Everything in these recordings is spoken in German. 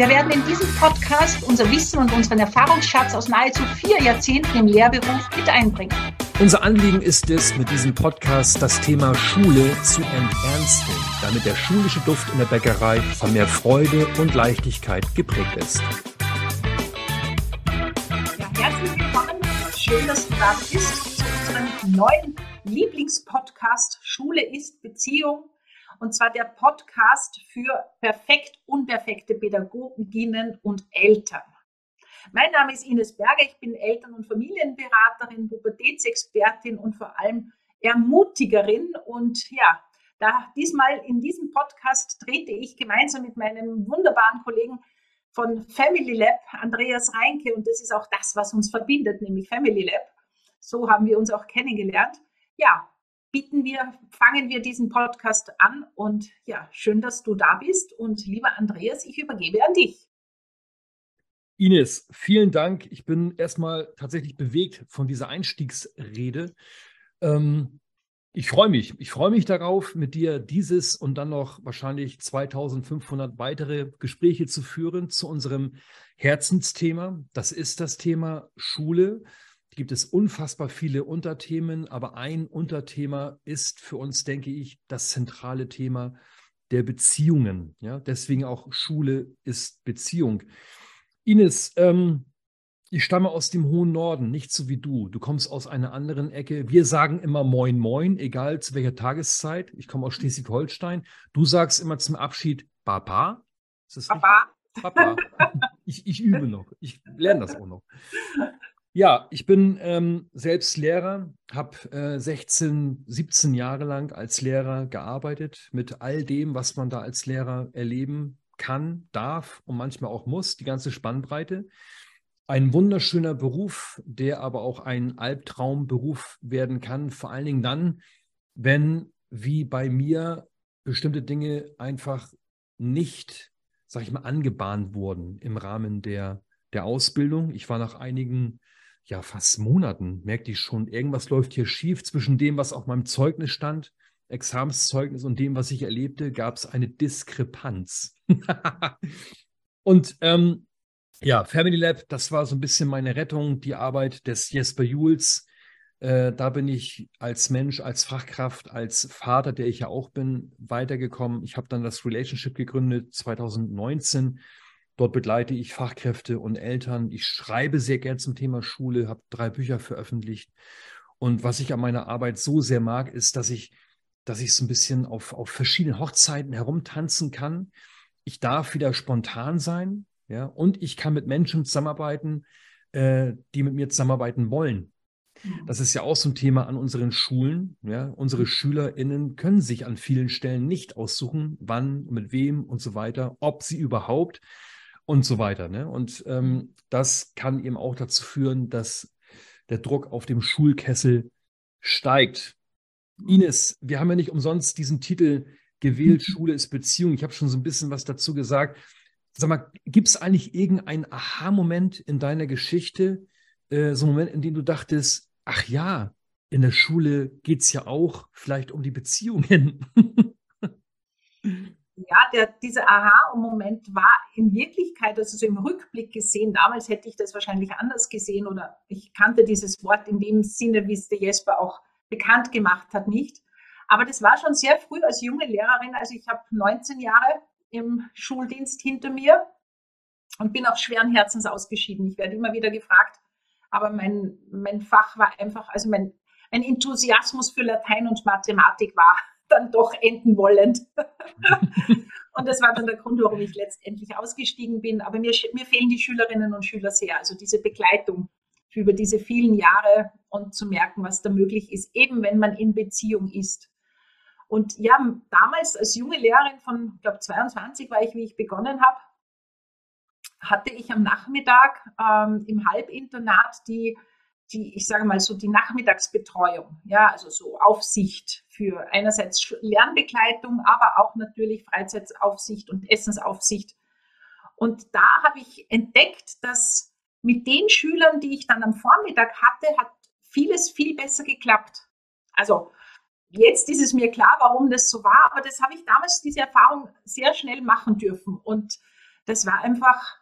Wir werden in diesem Podcast unser Wissen und unseren Erfahrungsschatz aus nahezu vier Jahrzehnten im Lehrberuf mit einbringen. Unser Anliegen ist es, mit diesem Podcast das Thema Schule zu enternsten, damit der schulische Duft in der Bäckerei von mehr Freude und Leichtigkeit geprägt ist. Ja, herzlich willkommen. Schön, dass du da bist zu unserem neuen Lieblingspodcast Schule ist Beziehung. Und zwar der Podcast für perfekt unperfekte Pädagoginnen und Eltern. Mein Name ist Ines Berger, ich bin Eltern- und Familienberaterin, Pubertätsexpertin und vor allem Ermutigerin. Und ja, da diesmal in diesem Podcast trete ich gemeinsam mit meinem wunderbaren Kollegen von Family Lab, Andreas Reinke, und das ist auch das, was uns verbindet, nämlich Family Lab. So haben wir uns auch kennengelernt. Ja, bieten wir, fangen wir diesen Podcast an und ja, schön, dass du da bist und lieber Andreas, ich übergebe an dich. Ines, vielen Dank. Ich bin erstmal tatsächlich bewegt von dieser Einstiegsrede. Ähm, ich freue mich. Ich freue mich darauf, mit dir dieses und dann noch wahrscheinlich 2500 weitere Gespräche zu führen zu unserem Herzensthema. Das ist das Thema Schule. Da gibt es unfassbar viele Unterthemen, aber ein Unterthema ist für uns, denke ich, das zentrale Thema der Beziehungen. Ja, deswegen auch Schule ist Beziehung. Ines, ähm, ich stamme aus dem hohen Norden, nicht so wie du. Du kommst aus einer anderen Ecke. Wir sagen immer Moin Moin, egal zu welcher Tageszeit. Ich komme aus Schleswig-Holstein. Du sagst immer zum Abschied Papa. Papa. Papa. Ich, ich übe noch. Ich lerne das auch noch. Ja, ich bin ähm, selbst Lehrer, habe äh, 16, 17 Jahre lang als Lehrer gearbeitet mit all dem, was man da als Lehrer erleben kann, darf und manchmal auch muss, die ganze Spannbreite. Ein wunderschöner Beruf, der aber auch ein Albtraumberuf werden kann, vor allen Dingen dann, wenn, wie bei mir, bestimmte Dinge einfach nicht, sag ich mal, angebahnt wurden im Rahmen der, der Ausbildung. Ich war nach einigen, ja, fast Monaten, merkte ich schon, irgendwas läuft hier schief zwischen dem, was auf meinem Zeugnis stand Examenszeugnis und dem, was ich erlebte, gab es eine Diskrepanz. und ähm, ja, Family Lab, das war so ein bisschen meine Rettung, die Arbeit des Jesper Jules. Äh, da bin ich als Mensch, als Fachkraft, als Vater, der ich ja auch bin, weitergekommen. Ich habe dann das Relationship gegründet 2019. Dort begleite ich Fachkräfte und Eltern. Ich schreibe sehr gern zum Thema Schule, habe drei Bücher veröffentlicht. Und was ich an meiner Arbeit so sehr mag, ist, dass ich dass ich so ein bisschen auf, auf verschiedenen Hochzeiten herumtanzen kann. Ich darf wieder spontan sein, ja, und ich kann mit Menschen zusammenarbeiten, äh, die mit mir zusammenarbeiten wollen. Mhm. Das ist ja auch so ein Thema an unseren Schulen. Ja. Unsere mhm. SchülerInnen können sich an vielen Stellen nicht aussuchen, wann, mit wem und so weiter, ob sie überhaupt und so weiter. Ne? Und ähm, das kann eben auch dazu führen, dass der Druck auf dem Schulkessel steigt. Ines, wir haben ja nicht umsonst diesen Titel gewählt, mhm. Schule ist Beziehung. Ich habe schon so ein bisschen was dazu gesagt. Sag mal, gibt es eigentlich irgendeinen Aha-Moment in deiner Geschichte, äh, so einen Moment, in dem du dachtest, ach ja, in der Schule geht es ja auch vielleicht um die Beziehungen? ja, der, dieser Aha-Moment war in Wirklichkeit, also so im Rückblick gesehen, damals hätte ich das wahrscheinlich anders gesehen oder ich kannte dieses Wort in dem Sinne, wie es der Jesper auch bekannt gemacht hat, nicht. Aber das war schon sehr früh als junge Lehrerin. Also ich habe 19 Jahre im Schuldienst hinter mir und bin auch schweren Herzens ausgeschieden. Ich werde immer wieder gefragt, aber mein, mein Fach war einfach, also mein, mein Enthusiasmus für Latein und Mathematik war dann doch enden wollend. Und das war dann der Grund, warum ich letztendlich ausgestiegen bin. Aber mir, mir fehlen die Schülerinnen und Schüler sehr. Also diese Begleitung über diese vielen Jahre und zu merken, was da möglich ist, eben wenn man in Beziehung ist. Und ja, damals als junge Lehrerin von, ich glaube, 22 war ich, wie ich begonnen habe, hatte ich am Nachmittag ähm, im Halbinternat die, die, ich sage mal so, die Nachmittagsbetreuung, ja, also so Aufsicht für einerseits Lernbegleitung, aber auch natürlich Freizeitsaufsicht und Essensaufsicht. Und da habe ich entdeckt, dass mit den Schülern, die ich dann am Vormittag hatte, hat vieles viel besser geklappt. Also jetzt ist es mir klar, warum das so war, aber das habe ich damals, diese Erfahrung sehr schnell machen dürfen. Und das war einfach,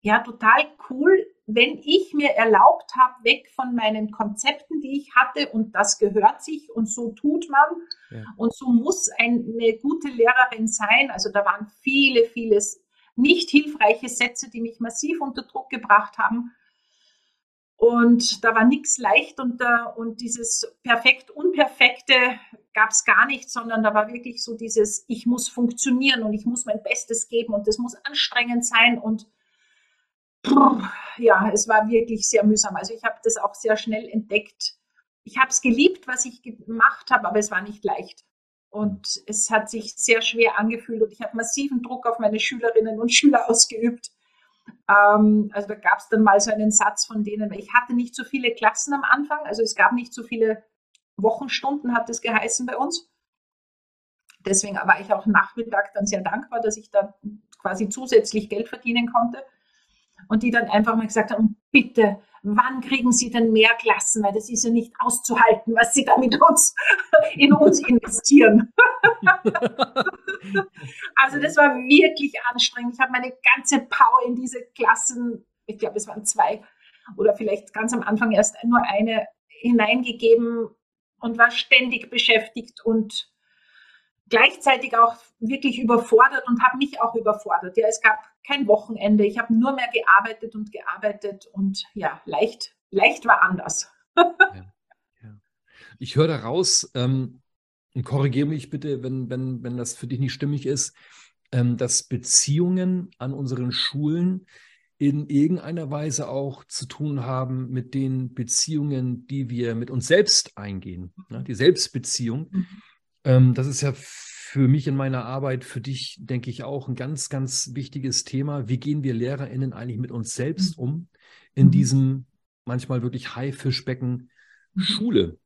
ja, total cool, wenn ich mir erlaubt habe, weg von meinen Konzepten, die ich hatte, und das gehört sich und so tut man ja. und so muss eine gute Lehrerin sein. Also da waren viele, vieles nicht hilfreiche Sätze, die mich massiv unter Druck gebracht haben. Und da war nichts leicht und, uh, und dieses perfekt Unperfekte gab es gar nicht, sondern da war wirklich so dieses, ich muss funktionieren und ich muss mein Bestes geben und das muss anstrengend sein und ja, es war wirklich sehr mühsam. Also ich habe das auch sehr schnell entdeckt. Ich habe es geliebt, was ich gemacht habe, aber es war nicht leicht. Und es hat sich sehr schwer angefühlt und ich habe massiven Druck auf meine Schülerinnen und Schüler ausgeübt ähm, also da gab es dann mal so einen Satz von denen, weil ich hatte nicht so viele Klassen am Anfang, also es gab nicht so viele Wochenstunden, hat es geheißen bei uns. Deswegen war ich auch Nachmittag dann sehr dankbar, dass ich da quasi zusätzlich Geld verdienen konnte. Und die dann einfach mal gesagt haben, bitte, wann kriegen Sie denn mehr Klassen? Weil das ist ja nicht auszuhalten, was Sie da mit uns in uns investieren. also das war wirklich anstrengend. Ich habe meine ganze Power in diese Klassen, ich glaube, es waren zwei oder vielleicht ganz am Anfang erst nur eine hineingegeben und war ständig beschäftigt und gleichzeitig auch wirklich überfordert und habe mich auch überfordert. Ja, es gab kein Wochenende. Ich habe nur mehr gearbeitet und gearbeitet und ja, leicht, leicht war anders. ja, ja. Ich höre daraus, ähm, und korrigiere mich bitte, wenn, wenn, wenn das für dich nicht stimmig ist, ähm, dass Beziehungen an unseren Schulen in irgendeiner Weise auch zu tun haben mit den Beziehungen, die wir mit uns selbst eingehen. Ne? Die Selbstbeziehung. Mhm. Ähm, das ist ja für mich in meiner Arbeit, für dich, denke ich, auch ein ganz, ganz wichtiges Thema. Wie gehen wir LehrerInnen eigentlich mit uns selbst mhm. um in mhm. diesem manchmal wirklich Haifischbecken mhm. Schule?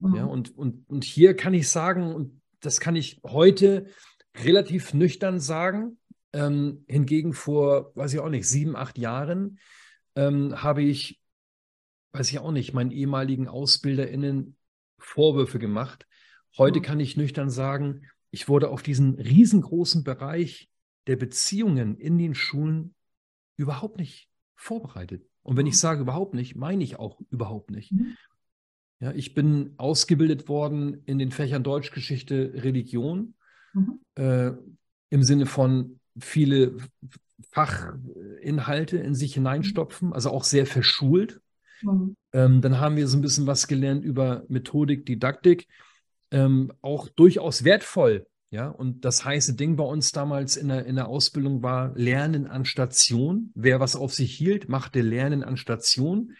Ja, und, und, und hier kann ich sagen, und das kann ich heute relativ nüchtern sagen, ähm, hingegen vor, weiß ich auch nicht, sieben, acht Jahren ähm, habe ich, weiß ich auch nicht, meinen ehemaligen AusbilderInnen Vorwürfe gemacht, Heute kann ich nüchtern sagen, ich wurde auf diesen riesengroßen Bereich der Beziehungen in den Schulen überhaupt nicht vorbereitet. Und wenn ich sage überhaupt nicht, meine ich auch überhaupt nicht. Mhm. Ja, ich bin ausgebildet worden in den Fächern Deutschgeschichte, Religion, mhm. äh, im Sinne von viele Fachinhalte in sich hineinstopfen, also auch sehr verschult. Mhm. Ähm, dann haben wir so ein bisschen was gelernt über Methodik, Didaktik ähm, auch durchaus wertvoll. Ja, und das heiße Ding bei uns damals in der, in der Ausbildung war Lernen an Station. Wer was auf sich hielt, machte Lernen an Station.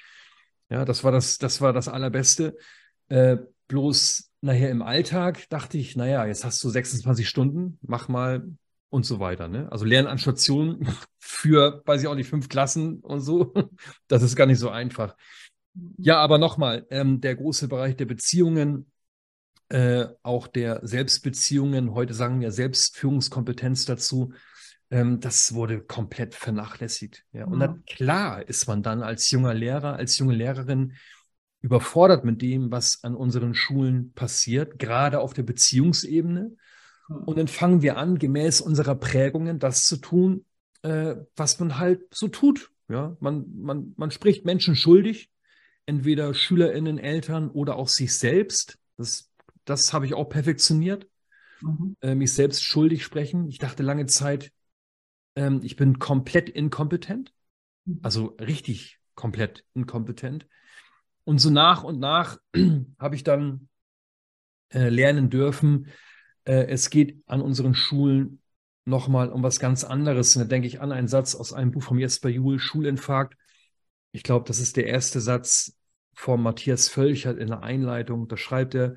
Ja, das war das, das war das Allerbeste. Äh, bloß nachher im Alltag dachte ich, naja, jetzt hast du 26 Stunden, mach mal und so weiter. Ne? Also Lernen an Station für, weiß ich auch nicht, fünf Klassen und so. Das ist gar nicht so einfach. Ja, aber nochmal, ähm, der große Bereich der Beziehungen, äh, auch der Selbstbeziehungen, heute sagen wir Selbstführungskompetenz dazu, ähm, das wurde komplett vernachlässigt. Ja. Und dann, klar ist man dann als junger Lehrer, als junge Lehrerin überfordert mit dem, was an unseren Schulen passiert, gerade auf der Beziehungsebene. Und dann fangen wir an, gemäß unserer Prägungen das zu tun, äh, was man halt so tut. Ja, man, man, man spricht Menschen schuldig, entweder SchülerInnen, Eltern oder auch sich selbst. Das das habe ich auch perfektioniert. Mhm. Äh, mich selbst schuldig sprechen. Ich dachte lange Zeit, ähm, ich bin komplett inkompetent. Mhm. Also richtig komplett inkompetent. Und so nach und nach habe ich dann äh, lernen dürfen, äh, es geht an unseren Schulen nochmal um was ganz anderes. Und da denke ich an einen Satz aus einem Buch von Jesper Juhl, Schulinfarkt. Ich glaube, das ist der erste Satz von Matthias Völchert in der Einleitung. Da schreibt er,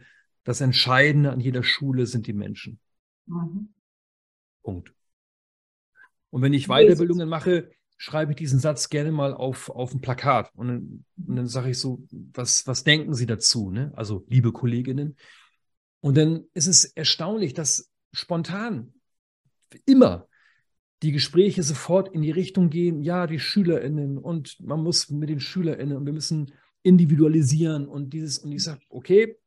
das Entscheidende an jeder Schule sind die Menschen. Mhm. Punkt. Und wenn ich Weiterbildungen mache, schreibe ich diesen Satz gerne mal auf, auf ein Plakat. Und dann, und dann sage ich so, was, was denken Sie dazu? Ne? Also, liebe Kolleginnen. Und dann ist es erstaunlich, dass spontan immer die Gespräche sofort in die Richtung gehen, ja, die SchülerInnen und man muss mit den SchülerInnen und wir müssen individualisieren und dieses, und ich sage, okay,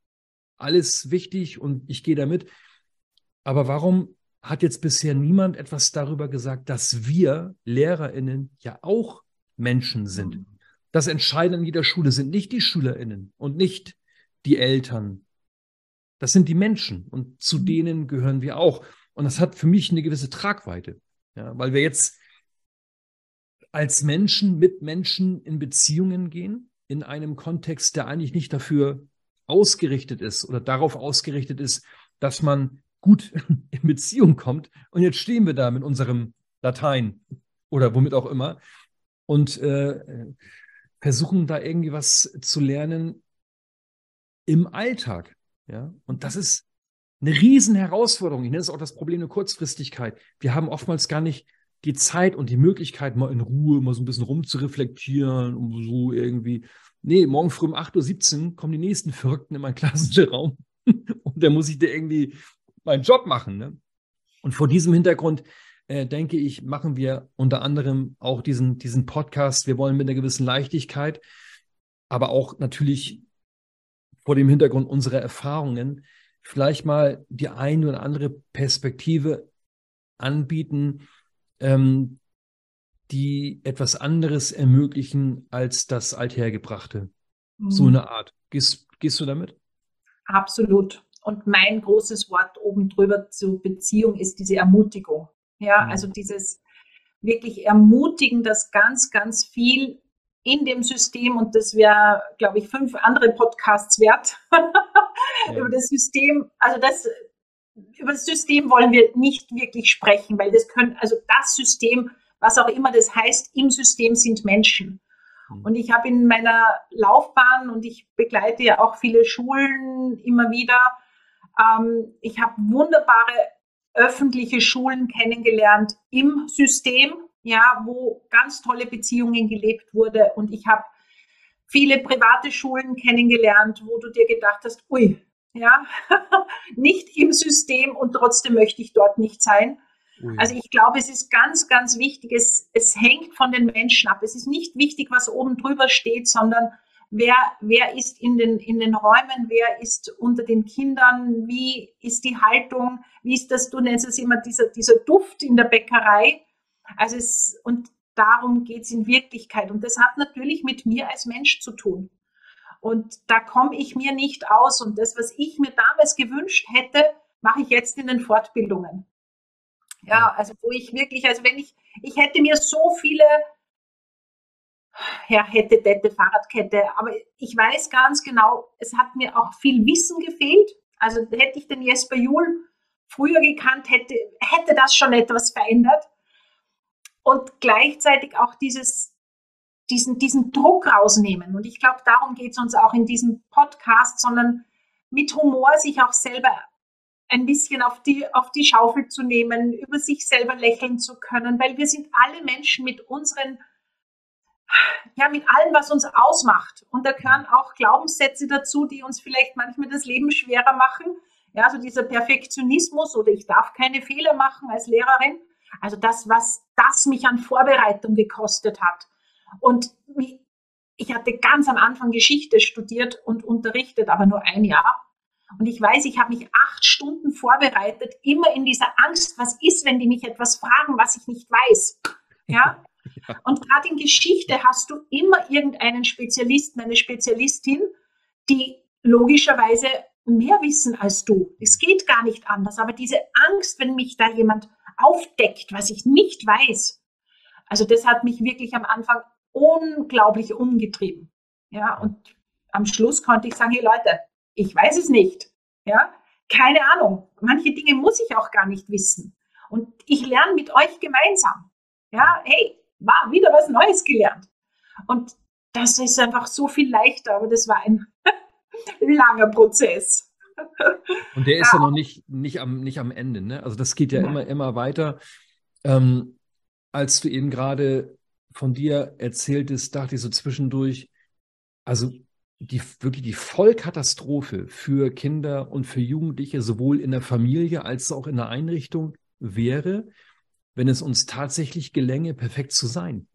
alles wichtig und ich gehe damit. Aber warum hat jetzt bisher niemand etwas darüber gesagt, dass wir LehrerInnen ja auch Menschen sind? Mhm. Das Entscheidende in jeder Schule sind nicht die SchülerInnen und nicht die Eltern. Das sind die Menschen und zu mhm. denen gehören wir auch. Und das hat für mich eine gewisse Tragweite, ja, weil wir jetzt als Menschen mit Menschen in Beziehungen gehen, in einem Kontext, der eigentlich nicht dafür ausgerichtet ist oder darauf ausgerichtet ist, dass man gut in Beziehung kommt. Und jetzt stehen wir da mit unserem Latein oder womit auch immer und äh, versuchen da irgendwie was zu lernen im Alltag. Ja, und das ist eine riesen Herausforderung. Ich nenne es auch das Problem der Kurzfristigkeit. Wir haben oftmals gar nicht die Zeit und die Möglichkeit, mal in Ruhe mal so ein bisschen rumzureflektieren und so irgendwie. Nee, morgen früh um 8.17 Uhr kommen die nächsten Verrückten in meinen Klassenraum und da muss ich da irgendwie meinen Job machen. Ne? Und vor diesem Hintergrund äh, denke ich, machen wir unter anderem auch diesen, diesen Podcast. Wir wollen mit einer gewissen Leichtigkeit, aber auch natürlich vor dem Hintergrund unserer Erfahrungen vielleicht mal die eine oder andere Perspektive anbieten, ähm, die etwas anderes ermöglichen als das Althergebrachte. Mhm. So eine Art. Gehst, gehst du damit? Absolut. Und mein großes Wort oben drüber zur Beziehung ist diese Ermutigung. Ja, mhm. also dieses wirklich ermutigen, dass ganz, ganz viel in dem System und das wäre, glaube ich, fünf andere Podcasts wert ja. über das System. Also das über das System wollen wir nicht wirklich sprechen, weil das können, also das System, was auch immer das heißt, im System sind Menschen. Mhm. Und ich habe in meiner Laufbahn und ich begleite ja auch viele Schulen immer wieder. Ähm, ich habe wunderbare öffentliche Schulen kennengelernt im System, ja, wo ganz tolle Beziehungen gelebt wurde. Und ich habe viele private Schulen kennengelernt, wo du dir gedacht hast, ui, ja, nicht im System und trotzdem möchte ich dort nicht sein. Ui. Also ich glaube, es ist ganz, ganz wichtig, es, es hängt von den Menschen ab. Es ist nicht wichtig, was oben drüber steht, sondern wer, wer ist in den, in den Räumen, wer ist unter den Kindern, wie ist die Haltung, wie ist das, du nennst es immer dieser, dieser Duft in der Bäckerei. Also es, und darum geht es in Wirklichkeit. Und das hat natürlich mit mir als Mensch zu tun. Und da komme ich mir nicht aus. Und das, was ich mir damals gewünscht hätte, mache ich jetzt in den Fortbildungen. Ja, also wo ich wirklich, also wenn ich, ich hätte mir so viele, ja, hätte, hätte, Fahrradkette, aber ich weiß ganz genau, es hat mir auch viel Wissen gefehlt. Also hätte ich den Jesper Juhl früher gekannt, hätte, hätte das schon etwas verändert und gleichzeitig auch dieses, diesen, diesen Druck rausnehmen. Und ich glaube, darum geht es uns auch in diesem Podcast, sondern mit Humor sich auch selber ein bisschen auf die, auf die Schaufel zu nehmen, über sich selber lächeln zu können, weil wir sind alle Menschen mit unseren, ja, mit allem, was uns ausmacht. Und da gehören auch Glaubenssätze dazu, die uns vielleicht manchmal das Leben schwerer machen. Ja, also dieser Perfektionismus oder ich darf keine Fehler machen als Lehrerin. Also das, was das mich an Vorbereitung gekostet hat. Und ich hatte ganz am Anfang Geschichte studiert und unterrichtet, aber nur ein Jahr. Und ich weiß, ich habe mich acht Stunden vorbereitet, immer in dieser Angst, was ist, wenn die mich etwas fragen, was ich nicht weiß. Ja. ja. Und gerade in Geschichte hast du immer irgendeinen Spezialisten, eine Spezialistin, die logischerweise mehr wissen als du. Es geht gar nicht anders. Aber diese Angst, wenn mich da jemand aufdeckt, was ich nicht weiß. Also das hat mich wirklich am Anfang unglaublich umgetrieben. Ja, und am Schluss konnte ich sagen, hey Leute, ich weiß es nicht. Ja, keine Ahnung. Manche Dinge muss ich auch gar nicht wissen. Und ich lerne mit euch gemeinsam. Ja, hey, war wieder was Neues gelernt. Und das ist einfach so viel leichter, aber das war ein langer Prozess. Und der ist ja, ja noch nicht, nicht, am, nicht am Ende. Ne? Also das geht ja, ja. immer, immer weiter. Ähm, als du eben gerade von dir erzähltest, dachte ich so zwischendurch, also die, wirklich die Vollkatastrophe für Kinder und für Jugendliche, sowohl in der Familie als auch in der Einrichtung, wäre, wenn es uns tatsächlich gelänge, perfekt zu sein.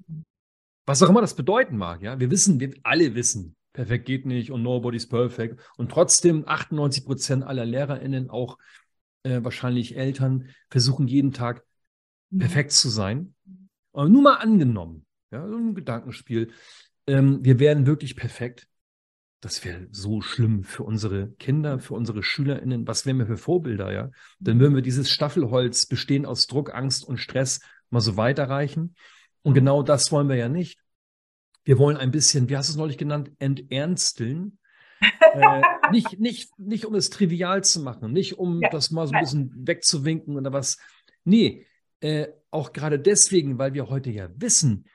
Was auch immer das bedeuten mag, ja. Wir wissen, wir alle wissen, perfekt geht nicht und nobody's perfect. Und trotzdem 98 Prozent aller LehrerInnen, auch äh, wahrscheinlich Eltern, versuchen jeden Tag mhm. perfekt zu sein. Aber nur mal angenommen, ja, so ein Gedankenspiel. Ähm, wir wären wirklich perfekt. Das wäre so schlimm für unsere Kinder, für unsere SchülerInnen. Was wären wir für Vorbilder, ja? Dann würden wir dieses Staffelholz bestehen aus Druck, Angst und Stress mal so weiterreichen. Und genau das wollen wir ja nicht. Wir wollen ein bisschen, wie hast du es neulich genannt, enternsteln. äh, nicht, nicht, nicht um es trivial zu machen, nicht um ja. das mal so ein bisschen wegzuwinken oder was. Nee, äh, auch gerade deswegen, weil wir heute ja wissen,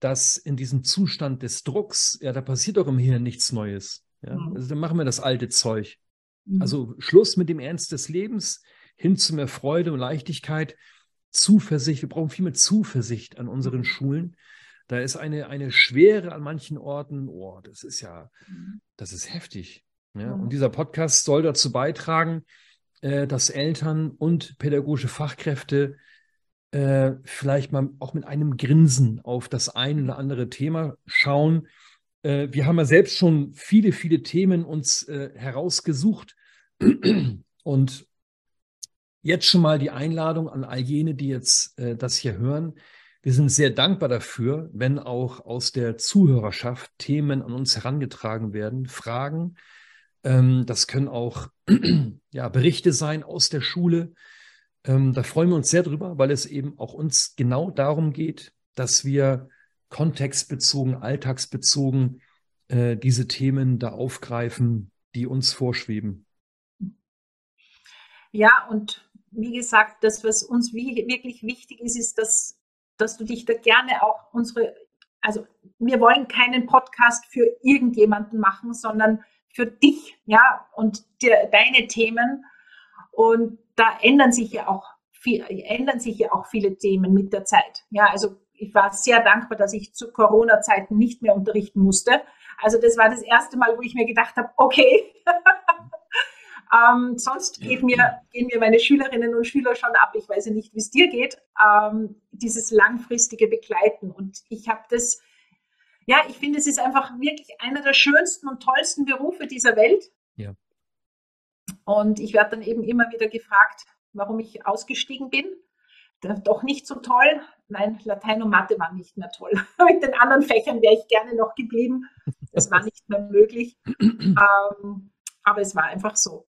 dass in diesem Zustand des Drucks, ja, da passiert doch im Hirn nichts Neues. Ja? Mhm. Also dann machen wir das alte Zeug. Mhm. Also Schluss mit dem Ernst des Lebens, hin zu mehr Freude und Leichtigkeit, Zuversicht. Wir brauchen viel mehr Zuversicht an unseren mhm. Schulen. Da ist eine, eine Schwere an manchen Orten. Oh, das ist ja, mhm. das ist heftig. Ja? Und dieser Podcast soll dazu beitragen, äh, dass Eltern und pädagogische Fachkräfte äh, vielleicht mal auch mit einem Grinsen auf das ein oder andere Thema schauen. Äh, wir haben ja selbst schon viele, viele Themen uns äh, herausgesucht und jetzt schon mal die Einladung an all jene, die jetzt äh, das hier hören. Wir sind sehr dankbar dafür, wenn auch aus der Zuhörerschaft Themen an uns herangetragen werden, Fragen. Ähm, das können auch ja, Berichte sein aus der Schule, ähm, da freuen wir uns sehr drüber, weil es eben auch uns genau darum geht, dass wir kontextbezogen, alltagsbezogen äh, diese Themen da aufgreifen, die uns vorschweben. Ja, und wie gesagt, das, was uns wirklich wichtig ist, ist, dass, dass du dich da gerne auch unsere, also wir wollen keinen Podcast für irgendjemanden machen, sondern für dich, ja, und dir, deine Themen. Und da ändern sich ja auch viel, ändern sich ja auch viele Themen mit der Zeit. Ja, also ich war sehr dankbar, dass ich zu Corona-Zeiten nicht mehr unterrichten musste. Also das war das erste Mal, wo ich mir gedacht habe, okay, ähm, sonst geht mir, gehen mir meine Schülerinnen und Schüler schon ab. Ich weiß ja nicht, wie es dir geht. Ähm, dieses langfristige Begleiten. Und ich habe das, ja, ich finde, es ist einfach wirklich einer der schönsten und tollsten Berufe dieser Welt. Ja. Und ich werde dann eben immer wieder gefragt, warum ich ausgestiegen bin. Doch nicht so toll. Nein, Latein und Mathe waren nicht mehr toll. Mit den anderen Fächern wäre ich gerne noch geblieben. Das war nicht mehr möglich. ähm, aber es war einfach so.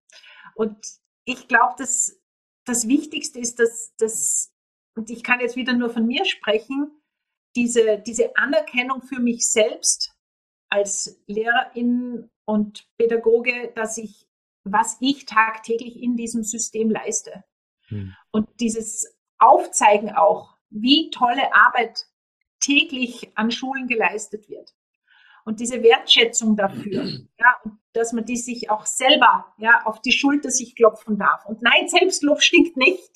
Und ich glaube, dass das Wichtigste ist, dass, dass, und ich kann jetzt wieder nur von mir sprechen, diese, diese Anerkennung für mich selbst als Lehrerin und Pädagoge, dass ich was ich tagtäglich in diesem System leiste. Hm. Und dieses Aufzeigen auch, wie tolle Arbeit täglich an Schulen geleistet wird. Und diese Wertschätzung dafür, ja, dass man die sich auch selber ja, auf die Schulter sich klopfen darf. Und nein, Selbstlob stinkt nicht.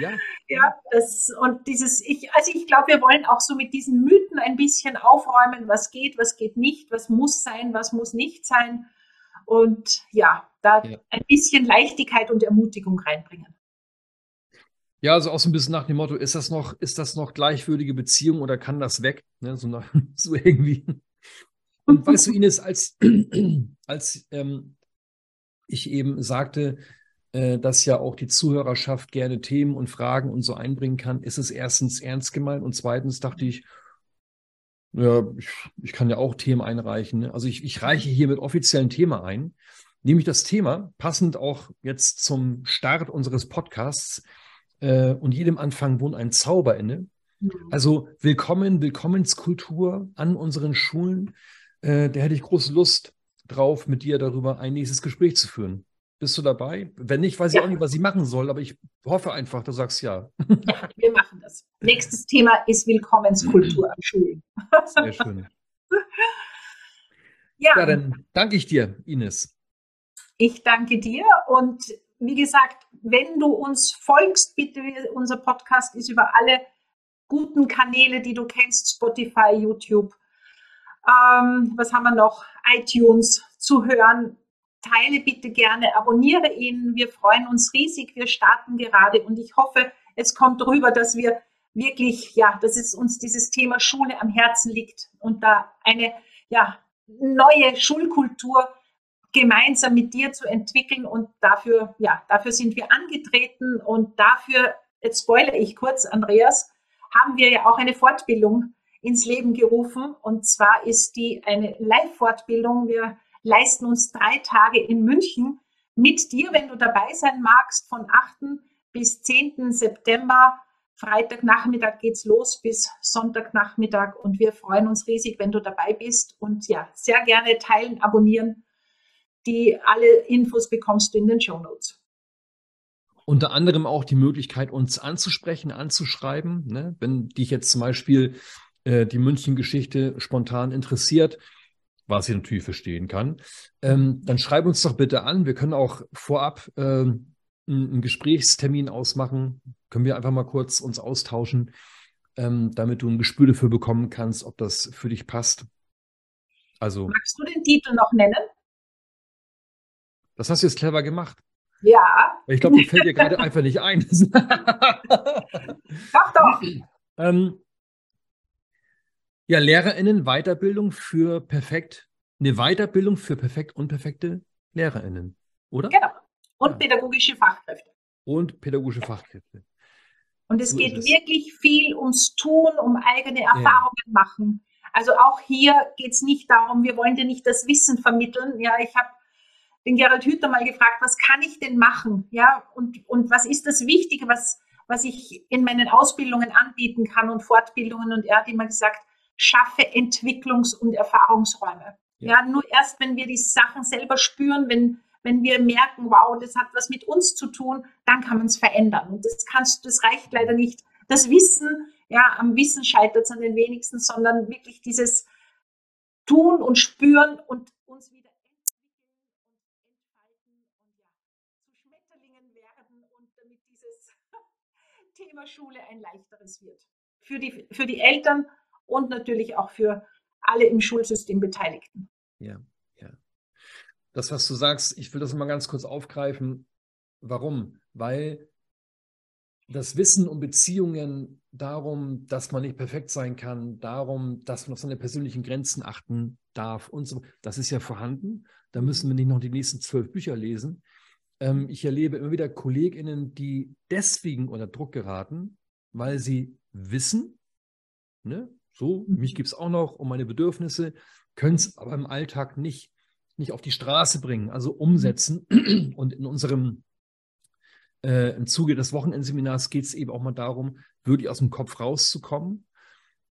ja. ja, das und dieses, ich, also ich glaube, wir wollen auch so mit diesen Mythen ein bisschen aufräumen, was geht, was geht nicht, was muss sein, was muss nicht sein und ja, da ja. ein bisschen Leichtigkeit und Ermutigung reinbringen. Ja, also auch so ein bisschen nach dem Motto, ist das noch, ist das noch gleichwürdige Beziehung oder kann das weg? Ne, so, nach, so irgendwie. Und weißt du, Ines, als, als ähm, ich eben sagte, äh, dass ja auch die Zuhörerschaft gerne Themen und Fragen und so einbringen kann, ist es erstens ernst gemeint und zweitens dachte ich, ja, ich, ich kann ja auch Themen einreichen. Ne? Also ich, ich reiche hier mit offiziellen Thema ein, nämlich das Thema, passend auch jetzt zum Start unseres Podcasts, äh, und jedem Anfang wohnt ein Zauber inne. Also willkommen, Willkommenskultur an unseren Schulen. Äh, da hätte ich große Lust drauf, mit dir darüber ein nächstes Gespräch zu führen. Bist du dabei? Wenn nicht, weiß ich auch nicht, was ich machen soll, aber ich hoffe einfach, du sagst ja. Ja, wir machen das. Nächstes Thema ist Willkommenskultur an Schulen. Sehr schön. Ja. ja, dann danke ich dir, Ines. Ich danke dir und wie gesagt, wenn du uns folgst, bitte, unser Podcast ist über alle guten Kanäle, die du kennst, Spotify, YouTube, ähm, was haben wir noch, iTunes zu hören. Teile bitte gerne, abonniere ihn. Wir freuen uns riesig. Wir starten gerade und ich hoffe, es kommt rüber, dass wir wirklich, ja, dass es uns dieses Thema Schule am Herzen liegt und da eine, ja, neue Schulkultur gemeinsam mit dir zu entwickeln und dafür, ja, dafür sind wir angetreten und dafür, jetzt spoilere ich kurz, Andreas, haben wir ja auch eine Fortbildung ins Leben gerufen und zwar ist die eine Live-Fortbildung. Wir leisten uns drei Tage in München mit dir, wenn du dabei sein magst, von 8. bis 10. September. Freitagnachmittag geht's los bis Sonntagnachmittag und wir freuen uns riesig, wenn du dabei bist und ja, sehr gerne teilen, abonnieren die alle Infos bekommst du in den Show Notes. Unter anderem auch die Möglichkeit, uns anzusprechen, anzuschreiben. Ne? Wenn dich jetzt zum Beispiel äh, die München-Geschichte spontan interessiert, was ich natürlich verstehen kann, ähm, dann schreib uns doch bitte an. Wir können auch vorab ähm, einen Gesprächstermin ausmachen. Können wir einfach mal kurz uns austauschen, ähm, damit du ein Gespür dafür bekommen kannst, ob das für dich passt. Also, Magst du den Titel noch nennen? Das hast du jetzt clever gemacht. Ja. Ich glaube, das fällt dir gerade einfach nicht ein. doch, doch. Ähm, ja, LehrerInnen Weiterbildung für perfekt, eine Weiterbildung für perfekt unperfekte LehrerInnen, oder? Genau. Und ja. pädagogische Fachkräfte. Und pädagogische Fachkräfte. Und es so geht es. wirklich viel ums Tun, um eigene Erfahrungen ja. machen. Also auch hier geht es nicht darum, wir wollen dir nicht das Wissen vermitteln. Ja, ich habe den Gerald Hüther mal gefragt, was kann ich denn machen? Ja, und, und was ist das Wichtige, was, was ich in meinen Ausbildungen anbieten kann und Fortbildungen? Und er hat immer gesagt, schaffe Entwicklungs- und Erfahrungsräume. Ja. ja, nur erst, wenn wir die Sachen selber spüren, wenn, wenn wir merken, wow, das hat was mit uns zu tun, dann kann man es verändern. Und das kannst, das reicht leider nicht. Das Wissen, ja, am Wissen scheitert es an den wenigsten, sondern wirklich dieses Tun und Spüren und uns wieder Thema Schule ein leichteres wird. Für die, für die Eltern und natürlich auch für alle im Schulsystem Beteiligten. Ja, ja. Das, was du sagst, ich will das mal ganz kurz aufgreifen. Warum? Weil das Wissen um Beziehungen darum, dass man nicht perfekt sein kann, darum, dass man auf seine persönlichen Grenzen achten darf und so, das ist ja vorhanden. Da müssen wir nicht noch die nächsten zwölf Bücher lesen. Ähm, ich erlebe immer wieder KollegInnen, die deswegen unter Druck geraten, weil sie wissen, ne, so, mich gibt es auch noch um meine Bedürfnisse, können es aber im Alltag nicht, nicht auf die Straße bringen, also umsetzen. Und in unserem, äh, im Zuge des Wochenendseminars geht es eben auch mal darum, wirklich aus dem Kopf rauszukommen,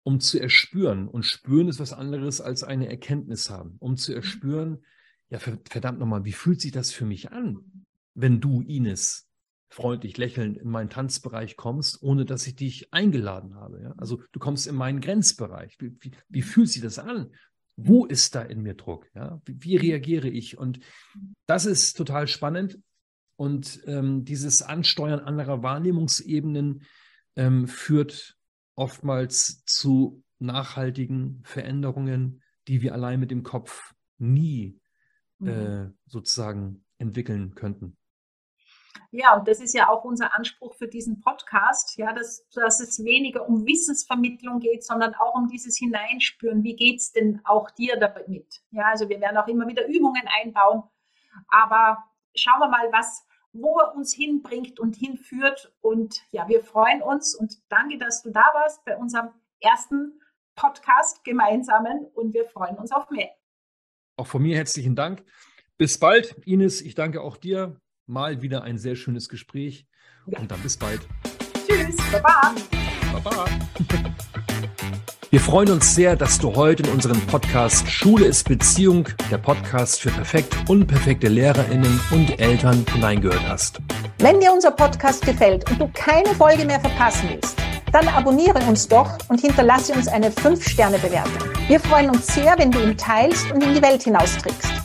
um zu erspüren. Und spüren ist was anderes als eine Erkenntnis haben, um zu erspüren, ja, verdammt nochmal, wie fühlt sich das für mich an? wenn du, Ines, freundlich lächelnd in meinen Tanzbereich kommst, ohne dass ich dich eingeladen habe. Ja? Also du kommst in meinen Grenzbereich. Wie, wie, wie, fühlt sich das an? Wo ist da in mir Druck? Ja? Wie, wie reagiere ich? Und das ist total spannend. Und ähm, dieses Ansteuern anderer Wahrnehmungsebenen ähm, führt oftmals zu nachhaltigen Veränderungen, die wir allein mit dem Kopf nie mhm. äh, sozusagen entwickeln könnten. Ja, und das ist ja auch unser Anspruch für diesen Podcast, ja, dass, dass es weniger um Wissensvermittlung geht, sondern auch um dieses Hineinspüren. Wie geht es denn auch dir damit? Ja, also wir werden auch immer wieder Übungen einbauen, aber schauen wir mal, was, wo er uns hinbringt und hinführt. Und ja, wir freuen uns und danke, dass du da warst bei unserem ersten Podcast gemeinsamen und wir freuen uns auf mehr. Auch von mir herzlichen Dank. Bis bald, Ines. Ich danke auch dir mal wieder ein sehr schönes Gespräch und dann bis bald. Tschüss, Baba. Baba. Wir freuen uns sehr, dass du heute in unseren Podcast Schule ist Beziehung, der Podcast für perfekt unperfekte Lehrerinnen und Eltern hineingehört hast. Wenn dir unser Podcast gefällt und du keine Folge mehr verpassen willst, dann abonniere uns doch und hinterlasse uns eine 5-Sterne-Bewertung. Wir freuen uns sehr, wenn du ihn teilst und in die Welt hinausträgst.